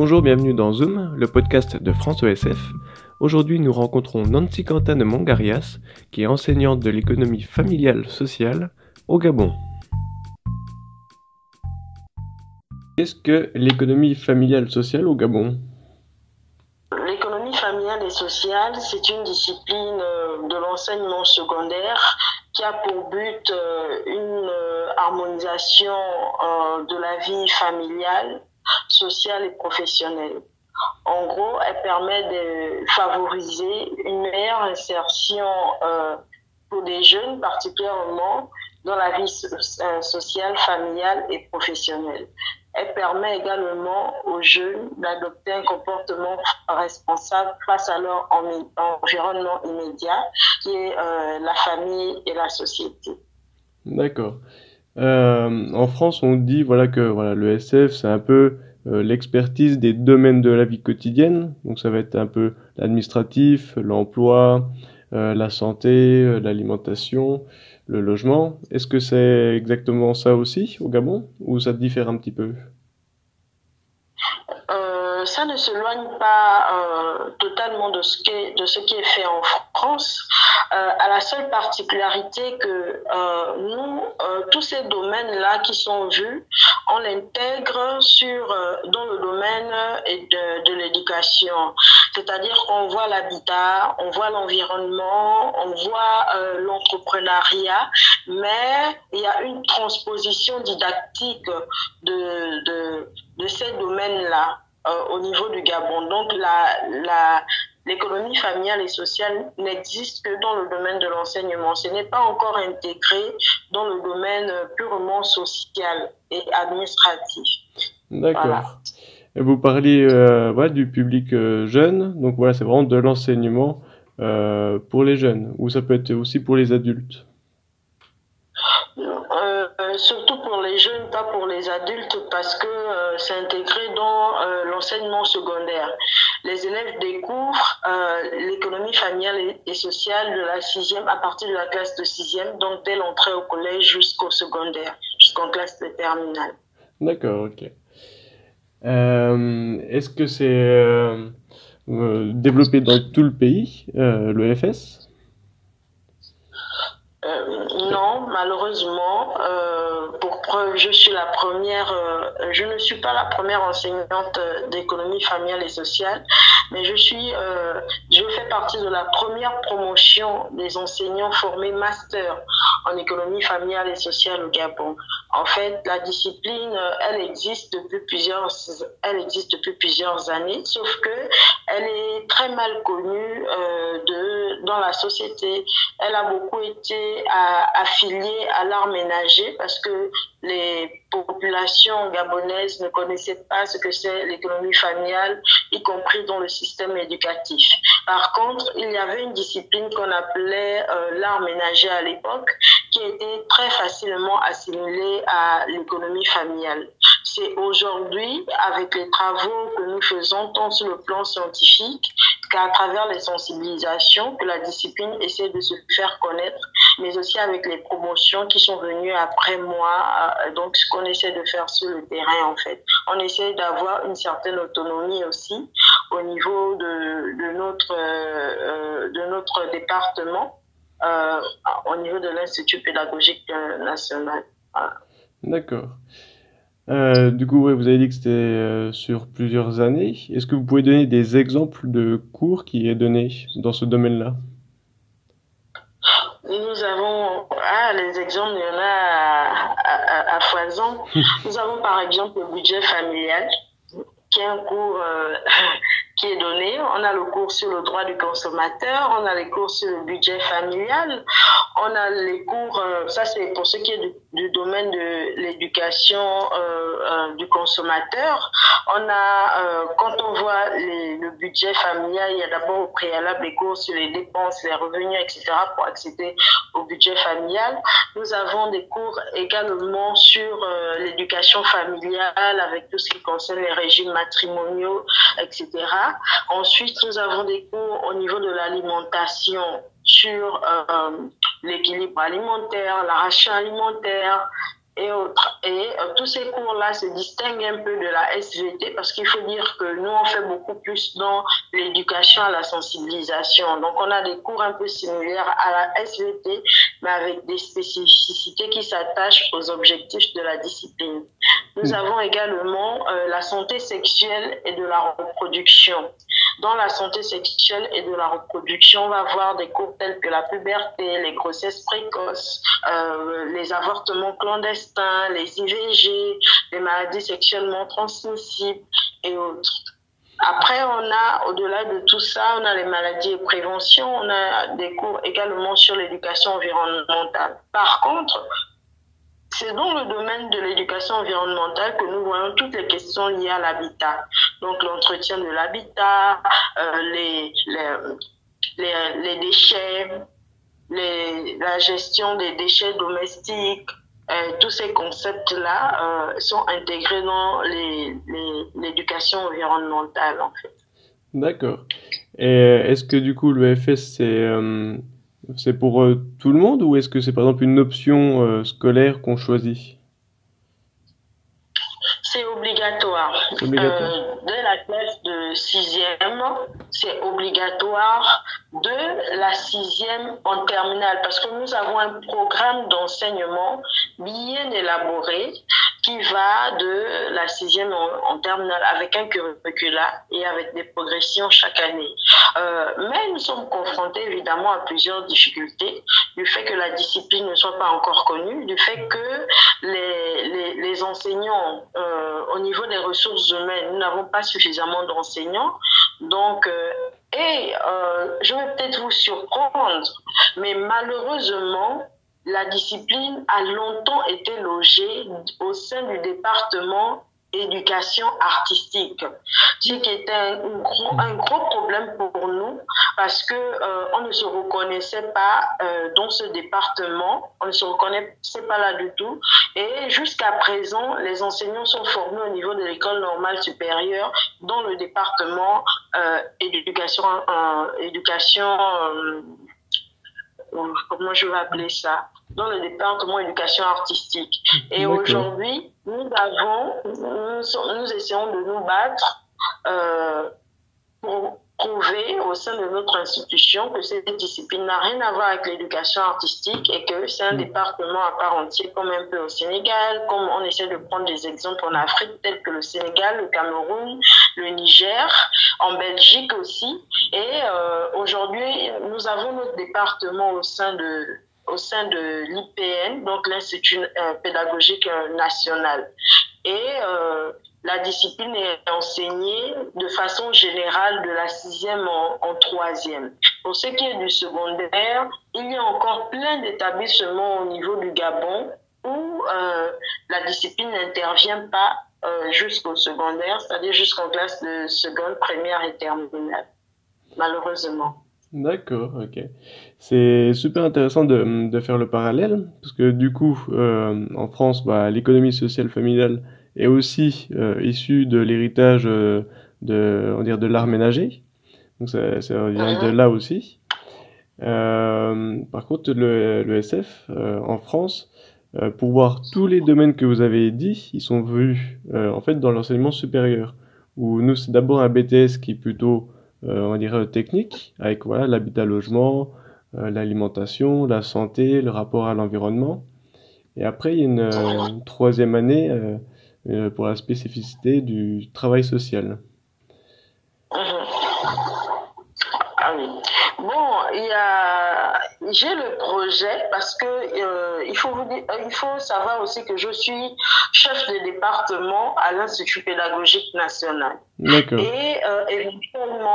Bonjour, bienvenue dans Zoom, le podcast de France ESF. Aujourd'hui, nous rencontrons Nancy Quentin de Mongarias, qui est enseignante de l'économie familiale sociale au Gabon. Qu'est-ce que l'économie familiale sociale au Gabon? L'économie familiale et sociale, c'est une discipline euh, de l'enseignement secondaire qui a pour but euh, une euh, harmonisation de la vie familiale, sociale et professionnelle. En gros, elle permet de favoriser une meilleure insertion pour des jeunes particulièrement dans la vie sociale, familiale et professionnelle. Elle permet également aux jeunes d'adopter un comportement responsable face à leur environnement immédiat, qui est euh, la famille et la société. D'accord. Euh, en France, on dit voilà que voilà le SF, c'est un peu euh, l'expertise des domaines de la vie quotidienne. Donc ça va être un peu l'administratif, l'emploi, la santé, l'alimentation, le logement. Est-ce que c'est exactement ça aussi au Gabon? Ou ça diffère un petit peu? euh, ça ne s'éloigne pas euh, totalement de ce, qui est, fait en France, euh, à la seule particularité que euh, nous, tous ces domaines-là qui sont vus, on l'intègre sur dans le domaine de, l'éducation. C'est-à-dire qu'on voit l'habitat, on voit l'environnement, on voit l'entrepreneuriat, mais il y a une transposition didactique de ces domaines-là. Euh, au niveau du Gabon. Donc la, l'économie familiale et sociale n'existe que dans le domaine de l'enseignement. Ce n'est pas encore intégré dans le domaine purement social et administratif. D'accord. Et vous parliez euh, du public euh, jeune, donc voilà, c'est vraiment de l'enseignement pour les jeunes, ou ça peut être aussi pour les adultes surtout pour les jeunes, pas pour les adultes, parce que euh, c'est intégré dans euh, l'enseignement secondaire. Les élèves découvrent euh, l'économie familiale et, sociale de la sixième à partir de la classe de sixième, donc dès l'entrée au collège jusqu'au secondaire, jusqu'en classe de terminale. D'accord, ok. Est-ce que c'est développé dans tout le pays, le FS non, malheureusement, euh, je suis la première, euh, je ne suis pas la première enseignante d'économie familiale et sociale, mais je suis, euh, je fais partie de la première promotion des enseignants formés master en économie familiale et sociale au Gabon. En fait, la discipline, elle existe depuis plusieurs, elle existe depuis plusieurs années, sauf que elle est très mal connue de dans la société. Elle a beaucoup été affiliée à l'art ménager parce que les populations gabonaises ne connaissaient pas ce que c'est l'économie familiale, y compris dans le système éducatif. Par contre, il y avait une discipline qu'on appelait euh, l'art ménager à l'époque, qui était très facilement assimilée à l'économie familiale. C'est aujourd'hui, avec les travaux que nous faisons tant sur le plan scientifique qu'à travers les sensibilisations, que la discipline essaie de se faire connaître, mais aussi avec les promotions qui sont venues après moi euh, donc ce qu'on essaie de faire sur le terrain en fait. On essaie d'avoir une certaine autonomie aussi au niveau de, notre, euh, de notre département, euh, au niveau de l'Institut pédagogique national. D'accord. Du coup, vous avez dit que c'était sur plusieurs années. Est-ce que vous pouvez donner des exemples de cours qui est donné dans ce domaine-là? Nous avons, ah, les exemples, il y en a à, à, foison. Nous avons par exemple le budget familial, qui est un cours euh, qui est donné. On a le cours sur le droit du consommateur, on a les cours sur le budget familial, on a les cours, euh, ça c'est pour ce qui est du, domaine de l'éducation euh, euh, du consommateur. On a, euh, quand on voit le budget familial, il y a d'abord au préalable les cours sur les dépenses, les revenus, etc. pour accéder au budget familial. Nous avons des cours également sur l'éducation familiale avec tout ce qui concerne les régimes matrimoniaux, etc. Ensuite, nous avons des cours au niveau de l'alimentation sur euh, l'équilibre alimentaire, la ration alimentaire et autres. Et euh, tous ces cours-là se distinguent un peu de la SVT parce qu'il faut dire que nous, on fait beaucoup plus dans l'éducation à la sensibilisation. Donc, on a des cours un peu similaires à la SVT, mais avec des spécificités qui s'attachent aux objectifs de la discipline. Nous mm. avons également euh, la santé sexuelle et de la reproduction. Dans la santé sexuelle et de la reproduction, on va avoir des cours tels que la puberté, les grossesses précoces, euh, les avortements clandestins, les IVG, les maladies sexuellement transmissibles et autres. Après, on a, au-delà de tout ça, on a les maladies et prévention, on a des cours également sur l'éducation environnementale. Par contre, c'est dans le domaine de l'éducation environnementale que nous voyons toutes les questions liées à l'habitat. Donc l'entretien de l'habitat, euh, les, les, les, déchets, la gestion des déchets domestiques, euh, tous ces concepts-là euh, sont intégrés dans l'éducation environnementale en fait. D'accord. Et est-ce que du coup l'EFS c'est c'est pour euh, tout le monde ou est-ce que c'est par exemple une option euh, scolaire qu'on choisit? C'est obligatoire. obligatoire. Euh, dès la classe de c'est obligatoire de la sixième en terminale. Parce que nous avons un programme d'enseignement bien élaboré qui va de la sixième en, terminale avec un curricula et avec des progressions chaque année. Euh, mais nous sommes confrontés évidemment à plusieurs difficultés du fait que la discipline ne soit pas encore connue, du fait que les, les, enseignants, euh, au niveau des ressources humaines, nous n'avons pas suffisamment d'enseignants. Donc, euh, et je vais peut-être vous surprendre, mais malheureusement, la discipline a longtemps été logée au sein du département éducation artistique, ce qui était un gros, un gros problème pour nous parce que euh, on ne se reconnaissait pas euh, dans ce département, on ne se reconnaissait pas là du tout. Et jusqu'à présent, les enseignants sont formés au niveau de l'école normale supérieure dans le département euh, éducation, éducation comment je vais appeler ça, dans le département éducation artistique. Et aujourd'hui, nous avons, nous, essayons de nous battre euh, pour prouver au sein de notre institution que cette discipline n'a rien à voir avec l'éducation artistique et que c'est un mm. département à part entière, comme un peu au Sénégal, comme on essaie de prendre des exemples en Afrique, tels que le Sénégal, le Cameroun, le Niger, en Belgique aussi. Et euh, aujourd'hui, nous avons notre département au sein de au sein de l'IPN, donc l'Institut euh, pédagogique national. Et euh, la discipline est enseignée de façon générale de la sixième en, troisième. Pour ce qui est du secondaire, il y a encore plein d'établissements au niveau du Gabon où euh, la discipline n'intervient pas euh, jusqu'au secondaire, c'est-à-dire jusqu'en classe de seconde, première et terminale, malheureusement. D'accord, ok. C'est super intéressant de, de, faire le parallèle, parce que du coup, euh, en France, bah, l'économie sociale familiale est aussi euh, issue de l'héritage euh, de, on dirait, de l'art ménager. Donc ça, ça vient de là aussi. Euh, par contre, le, le SF en France, pour voir tous les domaines que vous avez dit, ils sont vus en fait dans l'enseignement supérieur. Où nous, c'est d'abord un BTS qui est plutôt, on dire, technique, avec voilà l'habitat-logement, l'alimentation, la santé, le rapport à l'environnement. Et après, il y a une, une troisième année pour la spécificité du travail social. Ah oui. Bon, il y a, j'ai le projet parce que euh, il faut vous dire, euh, il faut savoir aussi que je suis chef de département à l'Institut pédagogique national. D'accord. Et éventuellement,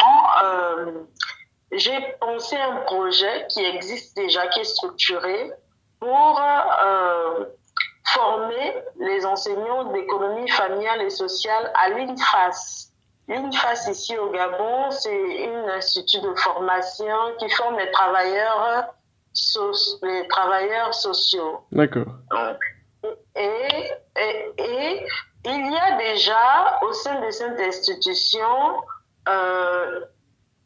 j'ai pensé un projet qui existe déjà, qui est structuré pour former les enseignants d'économie familiale et sociale à l'INFAS. L'INFAS ici au Gabon, c'est un institut de formation qui forme les travailleurs, les travailleurs sociaux. D'accord. Et, et, il y a déjà au sein de cette institution euh,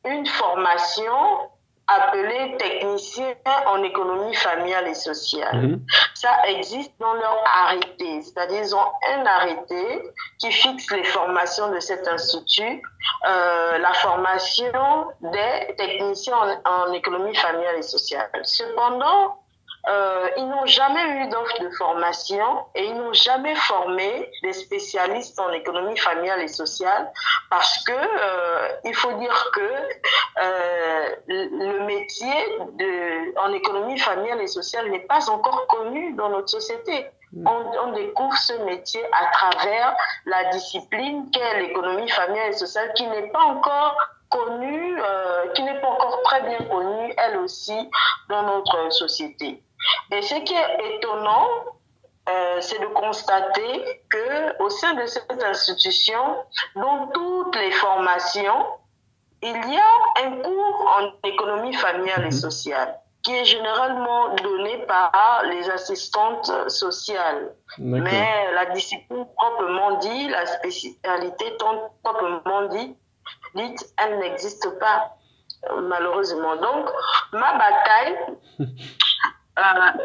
une formation appelés techniciens en économie familiale et sociale. Mhm. Ça existe dans leur arrêté, c'est-à-dire ils ont un arrêté qui fixe les formations de cet institut, euh, la formation des techniciens en, en économie familiale et sociale. Cependant, euh, ils n'ont jamais eu d'offre de formation et ils n'ont jamais formé des spécialistes en économie familiale et sociale parce que euh, il faut dire que euh, le métier de, en économie familiale et sociale n'est pas encore connu dans notre société. On, on, découvre ce métier à travers la discipline qu'est l'économie familiale et sociale qui n'est pas encore connue, euh, qui n'est pas encore très bien connue, elle aussi, dans notre société. Et ce qui est étonnant, euh, c'est de constater que au sein de cette institution, dans toutes les formations, il y a un cours en économie familiale et sociale qui est généralement donné par les assistantes sociales. Mais la discipline proprement dit, la spécialité proprement dit, dite, elle n'existe pas, malheureusement. Donc, ma bataille,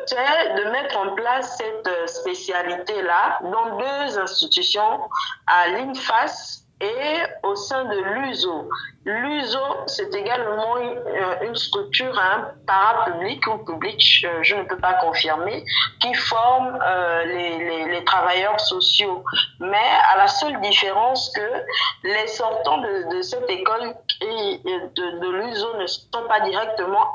c'est de mettre en place cette spécialité-là dans deux institutions, à l'INFAS et au sein de l'USO. L'USO, c'est également une, structure hein, parapublique ou publique, je, ne peux pas confirmer, qui forme euh, les, les, les, travailleurs sociaux. Mais à la seule différence que les sortants de, de cette école et de, de l'USO ne sont pas directement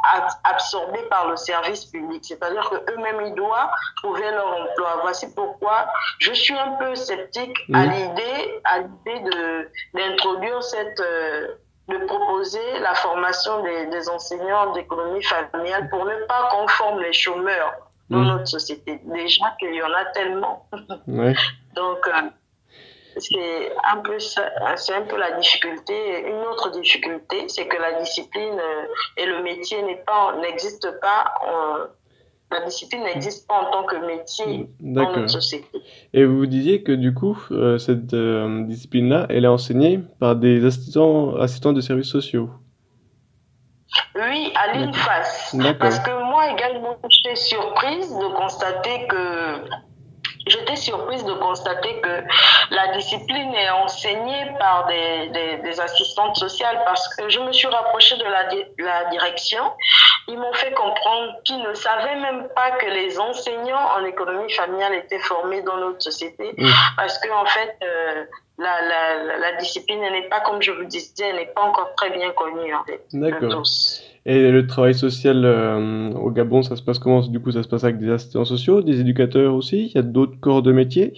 absorbés par le service public. C'est-à-dire qu'eux-mêmes, ils doivent trouver leur emploi. Voici pourquoi je suis un peu sceptique à l'idée, à l'idée d'introduire cette, euh, de proposer la formation des, des enseignants d'économie familiale pour ne pas qu'on forme les chômeurs dans Mm. notre société. Déjà qu'il y en a tellement. Ouais. Donc, euh, c'est un peu c'est un peu la difficulté. Une autre difficulté, c'est que la discipline euh, et le métier n'est pas, n'existe pas. La discipline n'existe pas en tant que métier dans D'accord. notre société. Et vous disiez que du coup, euh, cette euh, discipline-là, elle est enseignée par des assistants, assistants de services sociaux. Oui, à l'INFAS. Parce que moi également, j'étais surprise de constater que j'étais surprise de constater que la discipline est enseignée par des, des, des assistantes sociales parce que je me suis rapprochée de la, di- la direction. Ils m'ont fait comprendre qu'ils ne savaient même pas que les enseignants en économie familiale étaient formés dans notre société Mm. parce que en fait, euh, la, la, la- discipline elle n'est pas, comme je vous disais, elle n'est pas encore très bien connue en fait de D'accord. tous. Et le travail social euh, au Gabon, ça se passe comment? Du coup, ça se passe avec des assistants sociaux, des éducateurs aussi? Il y a d'autres corps de métier?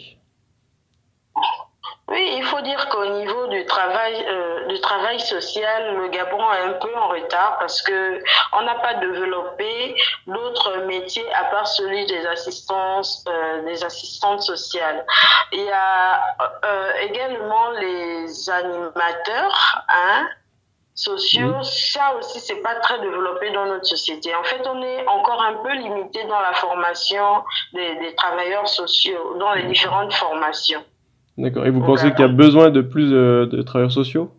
Oui, il faut dire qu'au niveau du travail, euh, du travail social, le Gabon est un peu en retard parce que on n'a pas développé d'autres métiers à part celui des euh, des assistantes sociales. Il y a également les animateurs, hein, sociaux. Mhm. Ça aussi, c'est pas très développé dans notre société. En fait, on est encore un peu limité dans la formation des, des travailleurs sociaux, dans les différentes formations. D'accord. Et vous pensez qu'il y a besoin de plus euh, de travailleurs sociaux?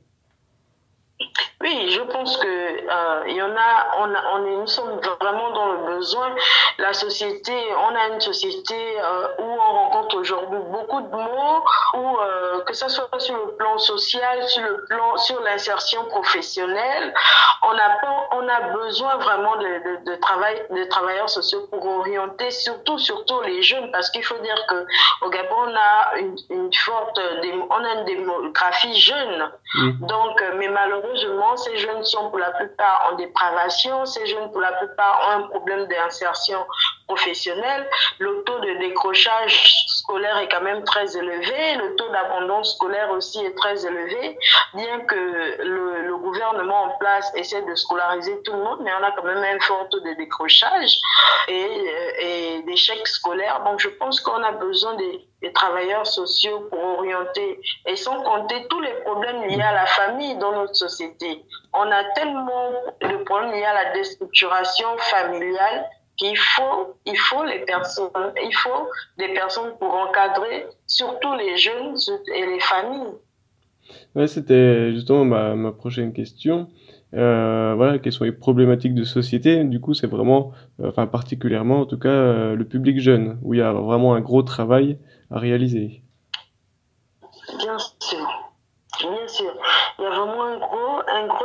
Oui, je pense que euh, il y en a, on, a, on est, nous sommes vraiment dans le besoin. La société, on a une société euh, où on rencontre aujourd'hui beaucoup de mots, où euh, que ce soit sur le plan social, sur le plan, sur l'insertion professionnelle, on a on a besoin vraiment de, de, de travail, de travailleurs sociaux pour orienter surtout, surtout les jeunes, parce qu'il faut dire que au Gabon on a une, une forte, on a une démographie jeune. Mm. Donc, mais malheureusement, ces jeunes sont pour la plupart en dépravation, ces jeunes pour la plupart ont un problème d'insertion professionnelle. Le taux de décrochage scolaire est quand même très élevé, le taux d'abandon scolaire aussi est très élevé, bien que le, gouvernement en place essaie de scolariser tout le monde, mais on a quand même un fort taux de décrochage et, et d'échec scolaire. Donc, je pense qu'on a besoin des, des travailleurs sociaux pour orienter et sans compter tous les problèmes liés à la famille dans notre société. On a tellement de problèmes liés à la déstructuration familiale qu'il faut, il faut les personnes, il faut des personnes pour encadrer surtout les jeunes et les familles. Ouais, c'était justement ma, ma prochaine question. Euh, voilà, quelles sont les problématiques de société. Du coup, c'est vraiment, euh, enfin particulièrement en tout cas, euh, le public jeune, où il y a vraiment un gros travail à réaliser. Bien sûr. Bien sûr, il y a vraiment un gros, un gros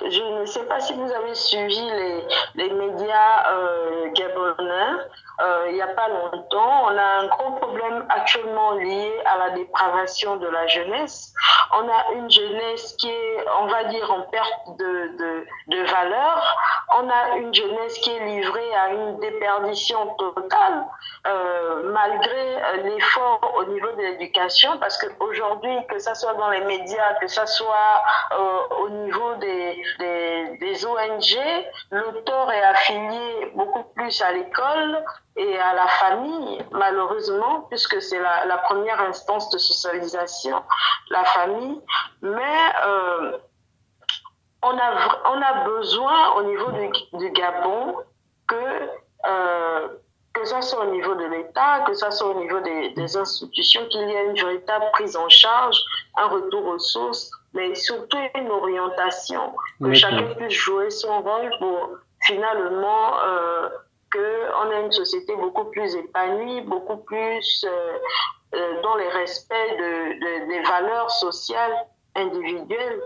Je ne sais pas si vous avez suivi les, les médias euh, gabonais. Euh, il n'y a pas longtemps, on a un gros problème actuellement lié à la dépravation de la jeunesse. On a une jeunesse qui est, on va dire, en perte de, de, de valeur. On a une jeunesse qui est livrée à une déperdition totale, euh, malgré l'effort au niveau de l'éducation, parce qu'aujourd'hui, que ça soit dans les médias, que ça soit euh, au niveau des, des, des ONG, l'auteur est affilié beaucoup plus à l'école et à la famille, malheureusement, puisque c'est la, la, première instance de socialisation, la famille. Mais euh, on, a, on a besoin au niveau du, du Gabon que, euh, que ça soit au niveau de l'État, que ça soit au niveau des, des institutions, qu'il y ait une véritable prise en charge, un retour aux sources, mais surtout une orientation, que chacun puisse jouer son rôle pour finalement... Euh, qu'on ait une société beaucoup plus épanouie, beaucoup plus euh, euh, dans les respects de, de, des valeurs sociales individuelles.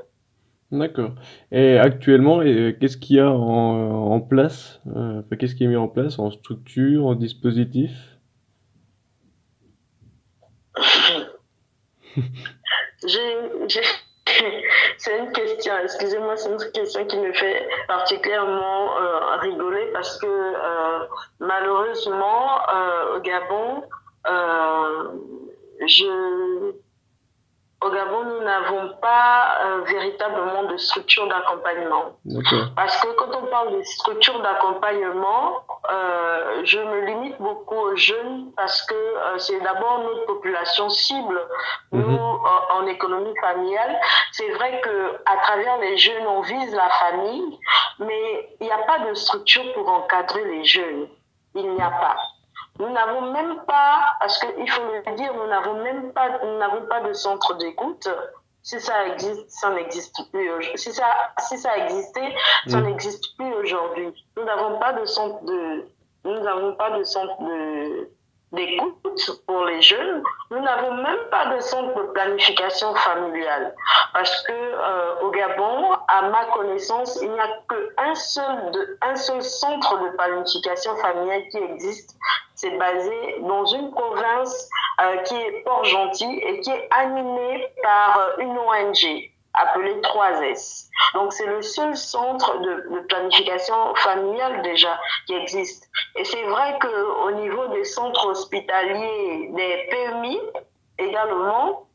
D'accord. Et actuellement, qu'est-ce qu'il y a en, en place? euh, qu'est-ce qui est mis en place en structure, en dispositif? J'ai C'est une question, excusez-moi, c'est une question qui me fait particulièrement euh, rigoler parce que euh, malheureusement, euh, au Gabon, je, au Gabon, nous n'avons pas véritablement de structure d'accompagnement. Parce que quand on parle de structure d'accompagnement, euh, je me limite beaucoup aux jeunes parce que euh, c'est d'abord notre population cible. Nous, Mhm. en, en économie familiale, c'est vrai que à travers les jeunes, on vise la famille, mais il n'y a pas de structure pour encadrer les jeunes. Il n'y a pas. Nous n'avons même pas, parce qu'il faut le dire, nous n'avons même pas, nous n'avons pas de centre d'écoute. Si ça existe, ça n'existe plus. au- Si ça, si ça existait, ça Mm. n'existe plus aujourd'hui. Nous n'avons pas de centre de, nous n'avons pas de centre de, d'écoute pour les jeunes. Nous n'avons même pas de centre de planification familiale. Parce que, euh, au Gabon, à ma connaissance, il n'y a qu'un seul, de, un seul centre de planification familiale qui existe. C'est basé dans une province euh, qui est Port-Gentil et qui est animée par euh, une ONG appelée 3S. Donc c'est le seul centre de, de planification familiale déjà qui existe. Et c'est vrai que au niveau des centres hospitaliers, des PMI également,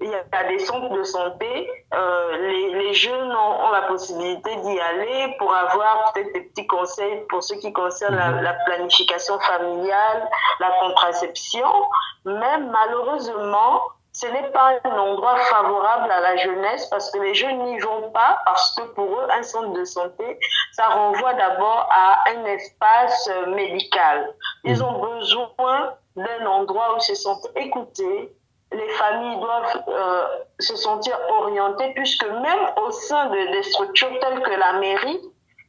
il y a des centres de santé, euh, les, les jeunes ont, ont la possibilité d'y aller pour avoir peut-être des petits conseils pour ce qui concerne la, Mhm. la planification familiale, la contraception, mais malheureusement, ce n'est pas un endroit favorable à la jeunesse parce que les jeunes n'y vont pas parce que pour eux, un centre de santé, ça renvoie d'abord à un espace euh, médical. Ils Mhm. ont besoin d'un endroit où ils se sentent écoutés. Les familles doivent euh, se sentir orientées puisque même au sein de, des structures telles que la mairie,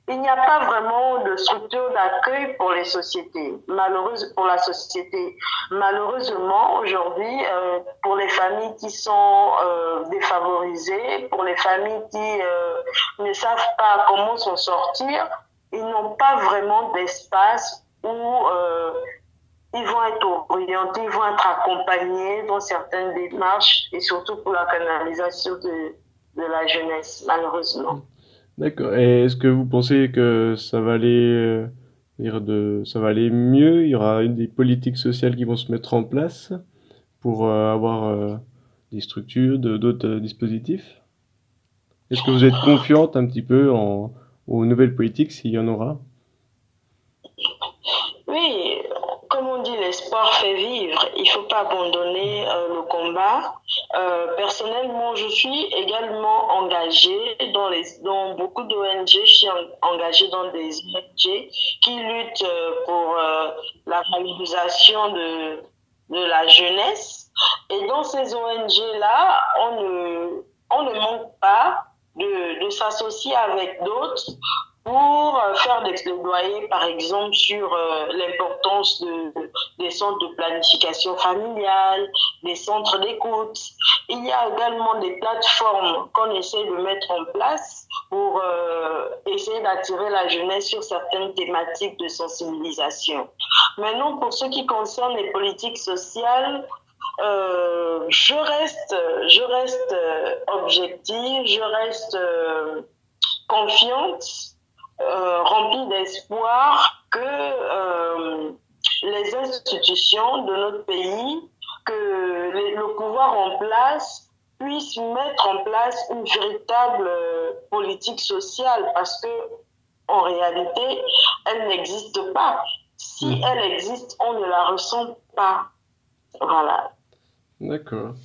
il n'y a pas vraiment de structure d'accueil pour les sociétés, malheureuse pour la société. Malheureusement, aujourd'hui, euh, pour les familles qui sont euh, défavorisées, pour les familles qui ne savent pas comment s'en sortir, ils n'ont pas vraiment d'espace où ils vont être orientés, ils vont être accompagnés dans certaines démarches et surtout pour la canalisation de, de la jeunesse, malheureusement. D'accord. Et est-ce que vous pensez que ça va aller, euh, de, ça va aller mieux? Il y aura des politiques sociales qui vont se mettre en place pour euh, avoir euh, des structures, de, d'autres dispositifs? Est-ce que vous êtes confiante un petit peu en, aux nouvelles politiques, s'il y en aura? Oui, l'espoir fait vivre. Il faut pas abandonner euh, le combat. Euh, personnellement, je suis également engagée dans, les, dans beaucoup d'ONG. Je suis en- engagée dans des ONG qui luttent euh, pour la valorisation de, de la jeunesse. Et dans ces ONG-là, on ne, on ne manque pas de, de s'associer avec d'autres pour euh, faire des plaidoyers, par exemple, sur euh, l'importance de, des centres de planification familiale, des centres d'écoute. Il y a également des plateformes qu'on essaie de mettre en place pour euh, essayer d'attirer la jeunesse sur certaines thématiques de sensibilisation. Maintenant, pour ce qui concerne les politiques sociales, je reste, je reste objective, je reste confiante euh, rempli d'espoir que euh, les institutions de notre pays, que le pouvoir en place puisse mettre en place une véritable euh, politique sociale parce que en réalité, elle n'existe pas. Si hmm. elle existe, on ne la ressent pas. Voilà. D'accord.